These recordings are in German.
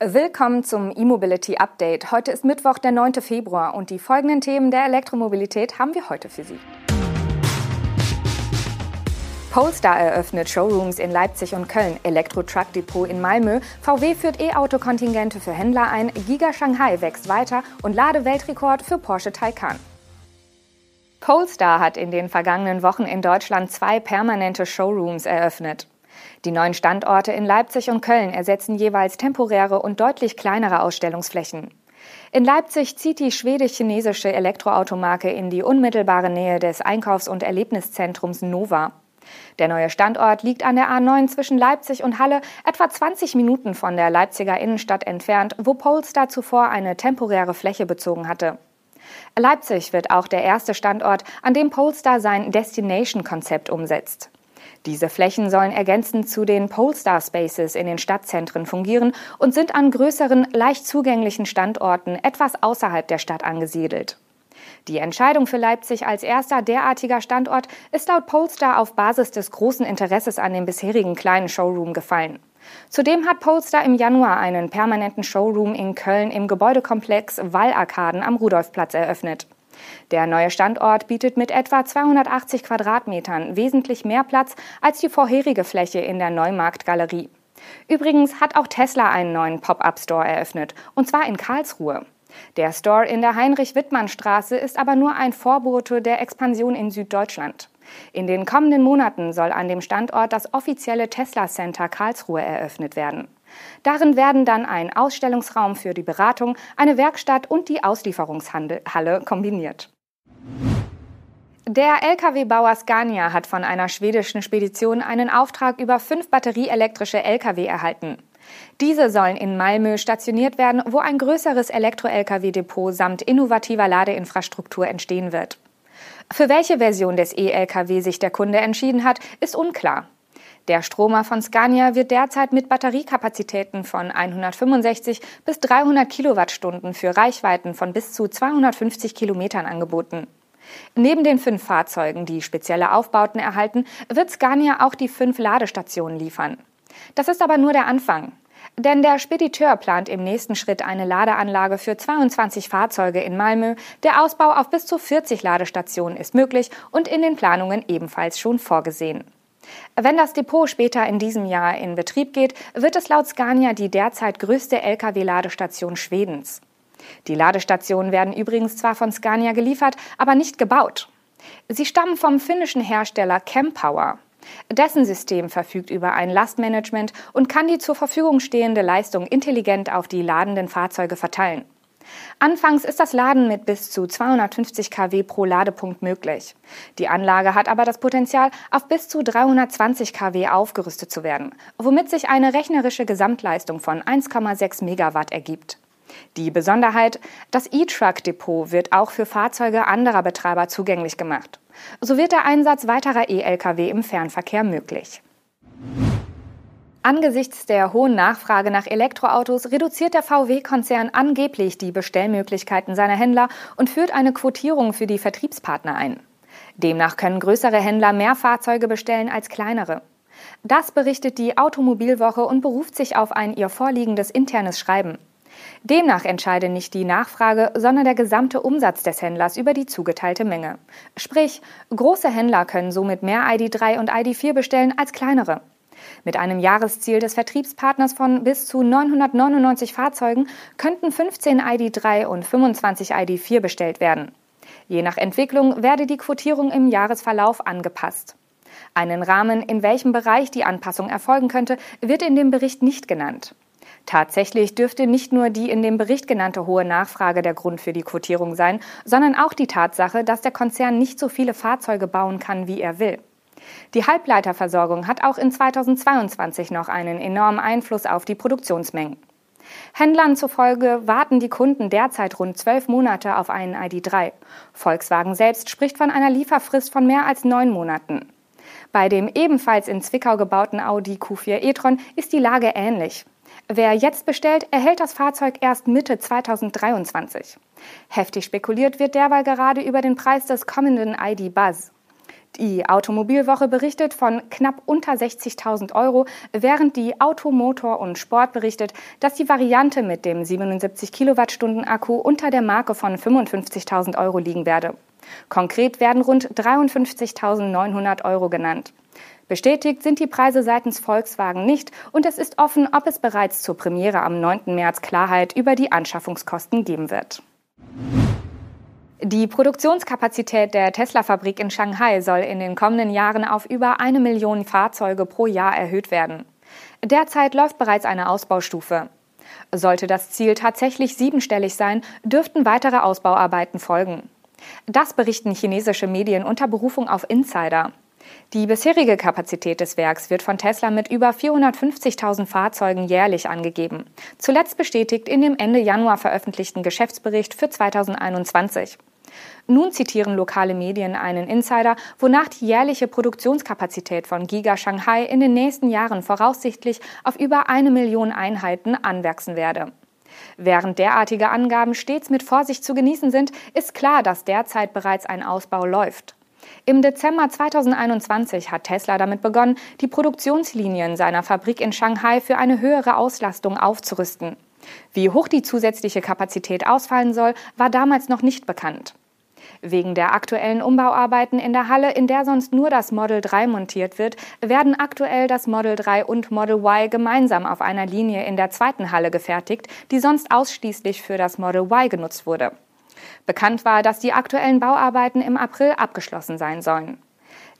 Willkommen zum E-Mobility Update. Heute ist Mittwoch, der 9. Februar und die folgenden Themen der Elektromobilität haben wir heute für Sie. Polestar eröffnet Showrooms in Leipzig und Köln, Elektro-Truck Depot in Malmö, VW führt E-Auto-Kontingente für Händler ein, Giga Shanghai wächst weiter und Ladeweltrekord für Porsche Taycan. Polestar hat in den vergangenen Wochen in Deutschland zwei permanente Showrooms eröffnet. Die neuen Standorte in Leipzig und Köln ersetzen jeweils temporäre und deutlich kleinere Ausstellungsflächen. In Leipzig zieht die schwedisch-chinesische Elektroautomarke in die unmittelbare Nähe des Einkaufs- und Erlebniszentrums Nova. Der neue Standort liegt an der A9 zwischen Leipzig und Halle, etwa 20 Minuten von der Leipziger Innenstadt entfernt, wo Polestar zuvor eine temporäre Fläche bezogen hatte. Leipzig wird auch der erste Standort, an dem Polestar sein Destination-Konzept umsetzt. Diese Flächen sollen ergänzend zu den Polestar Spaces in den Stadtzentren fungieren und sind an größeren, leicht zugänglichen Standorten etwas außerhalb der Stadt angesiedelt. Die Entscheidung für Leipzig als erster derartiger Standort ist laut Polestar auf Basis des großen Interesses an dem bisherigen kleinen Showroom gefallen. Zudem hat Polestar im Januar einen permanenten Showroom in Köln im Gebäudekomplex Wallarkaden am Rudolfplatz eröffnet. Der neue Standort bietet mit etwa 280 Quadratmetern wesentlich mehr Platz als die vorherige Fläche in der Neumarktgalerie. Übrigens hat auch Tesla einen neuen Pop-up-Store eröffnet, und zwar in Karlsruhe. Der Store in der Heinrich-Wittmann-Straße ist aber nur ein Vorbote der Expansion in Süddeutschland. In den kommenden Monaten soll an dem Standort das offizielle Tesla Center Karlsruhe eröffnet werden. Darin werden dann ein Ausstellungsraum für die Beratung, eine Werkstatt und die Auslieferungshalle kombiniert. Der Lkw-Bauer Scania hat von einer schwedischen Spedition einen Auftrag über fünf batterieelektrische Lkw erhalten. Diese sollen in Malmö stationiert werden, wo ein größeres Elektro-Lkw-Depot samt innovativer Ladeinfrastruktur entstehen wird. Für welche Version des E-Lkw sich der Kunde entschieden hat, ist unklar. Der Stromer von Scania wird derzeit mit Batteriekapazitäten von 165 bis 300 Kilowattstunden für Reichweiten von bis zu 250 Kilometern angeboten. Neben den fünf Fahrzeugen, die spezielle Aufbauten erhalten, wird Scania auch die fünf Ladestationen liefern. Das ist aber nur der Anfang. Denn der Spediteur plant im nächsten Schritt eine Ladeanlage für 22 Fahrzeuge in Malmö. Der Ausbau auf bis zu 40 Ladestationen ist möglich und in den Planungen ebenfalls schon vorgesehen. Wenn das Depot später in diesem Jahr in Betrieb geht, wird es laut Scania die derzeit größte Lkw-Ladestation Schwedens. Die Ladestationen werden übrigens zwar von Scania geliefert, aber nicht gebaut. Sie stammen vom finnischen Hersteller Chempower. Dessen System verfügt über ein Lastmanagement und kann die zur Verfügung stehende Leistung intelligent auf die ladenden Fahrzeuge verteilen. Anfangs ist das Laden mit bis zu 250 kW pro Ladepunkt möglich. Die Anlage hat aber das Potenzial, auf bis zu 320 kW aufgerüstet zu werden, womit sich eine rechnerische Gesamtleistung von 1,6 Megawatt ergibt. Die Besonderheit, das E-Truck-Depot wird auch für Fahrzeuge anderer Betreiber zugänglich gemacht. So wird der Einsatz weiterer E-Lkw im Fernverkehr möglich. Angesichts der hohen Nachfrage nach Elektroautos reduziert der VW-Konzern angeblich die Bestellmöglichkeiten seiner Händler und führt eine Quotierung für die Vertriebspartner ein. Demnach können größere Händler mehr Fahrzeuge bestellen als kleinere. Das berichtet die Automobilwoche und beruft sich auf ein ihr vorliegendes internes Schreiben. Demnach entscheide nicht die Nachfrage, sondern der gesamte Umsatz des Händlers über die zugeteilte Menge. Sprich, große Händler können somit mehr ID3 und ID4 bestellen als kleinere. Mit einem Jahresziel des Vertriebspartners von bis zu 999 Fahrzeugen könnten 15 ID3 und 25 ID4 bestellt werden. Je nach Entwicklung werde die Quotierung im Jahresverlauf angepasst. Einen Rahmen, in welchem Bereich die Anpassung erfolgen könnte, wird in dem Bericht nicht genannt. Tatsächlich dürfte nicht nur die in dem Bericht genannte hohe Nachfrage der Grund für die Quotierung sein, sondern auch die Tatsache, dass der Konzern nicht so viele Fahrzeuge bauen kann, wie er will. Die Halbleiterversorgung hat auch in 2022 noch einen enormen Einfluss auf die Produktionsmengen. Händlern zufolge warten die Kunden derzeit rund zwölf Monate auf einen ID3. Volkswagen selbst spricht von einer Lieferfrist von mehr als neun Monaten. Bei dem ebenfalls in Zwickau gebauten Audi Q4 e-tron ist die Lage ähnlich. Wer jetzt bestellt, erhält das Fahrzeug erst Mitte 2023. Heftig spekuliert wird derweil gerade über den Preis des kommenden ID Buzz. Die Automobilwoche berichtet von knapp unter 60.000 Euro, während die Automotor und Sport berichtet, dass die Variante mit dem 77 Kilowattstunden Akku unter der Marke von 55.000 Euro liegen werde. Konkret werden rund 53.900 Euro genannt. Bestätigt sind die Preise seitens Volkswagen nicht und es ist offen, ob es bereits zur Premiere am 9. März Klarheit über die Anschaffungskosten geben wird. Die Produktionskapazität der Tesla-Fabrik in Shanghai soll in den kommenden Jahren auf über eine Million Fahrzeuge pro Jahr erhöht werden. Derzeit läuft bereits eine Ausbaustufe. Sollte das Ziel tatsächlich siebenstellig sein, dürften weitere Ausbauarbeiten folgen. Das berichten chinesische Medien unter Berufung auf Insider. Die bisherige Kapazität des Werks wird von Tesla mit über 450.000 Fahrzeugen jährlich angegeben. Zuletzt bestätigt in dem Ende Januar veröffentlichten Geschäftsbericht für 2021. Nun zitieren lokale Medien einen Insider, wonach die jährliche Produktionskapazität von Giga Shanghai in den nächsten Jahren voraussichtlich auf über eine Million Einheiten anwachsen werde. Während derartige Angaben stets mit Vorsicht zu genießen sind, ist klar, dass derzeit bereits ein Ausbau läuft. Im Dezember 2021 hat Tesla damit begonnen, die Produktionslinien seiner Fabrik in Shanghai für eine höhere Auslastung aufzurüsten. Wie hoch die zusätzliche Kapazität ausfallen soll, war damals noch nicht bekannt. Wegen der aktuellen Umbauarbeiten in der Halle, in der sonst nur das Model 3 montiert wird, werden aktuell das Model 3 und Model Y gemeinsam auf einer Linie in der zweiten Halle gefertigt, die sonst ausschließlich für das Model Y genutzt wurde. Bekannt war, dass die aktuellen Bauarbeiten im April abgeschlossen sein sollen.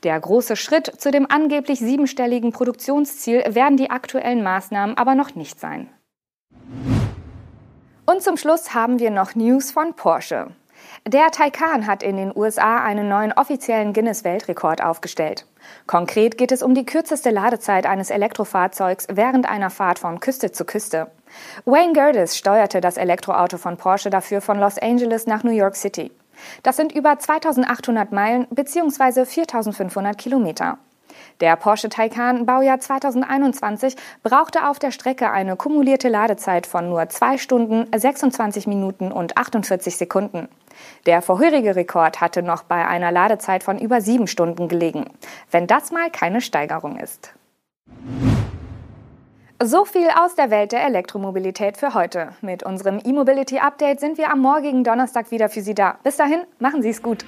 Der große Schritt zu dem angeblich siebenstelligen Produktionsziel werden die aktuellen Maßnahmen aber noch nicht sein. Und zum Schluss haben wir noch News von Porsche. Der Taycan hat in den USA einen neuen offiziellen Guinness-Weltrekord aufgestellt. Konkret geht es um die kürzeste Ladezeit eines Elektrofahrzeugs während einer Fahrt von Küste zu Küste. Wayne Gerdes steuerte das Elektroauto von Porsche dafür von Los Angeles nach New York City. Das sind über 2800 Meilen bzw. 4500 Kilometer. Der Porsche Taycan Baujahr 2021 brauchte auf der Strecke eine kumulierte Ladezeit von nur 2 Stunden, 26 Minuten und 48 Sekunden. Der vorherige Rekord hatte noch bei einer Ladezeit von über 7 Stunden gelegen. Wenn das mal keine Steigerung ist. So viel aus der Welt der Elektromobilität für heute. Mit unserem E-Mobility Update sind wir am morgigen Donnerstag wieder für Sie da. Bis dahin, machen Sie es gut.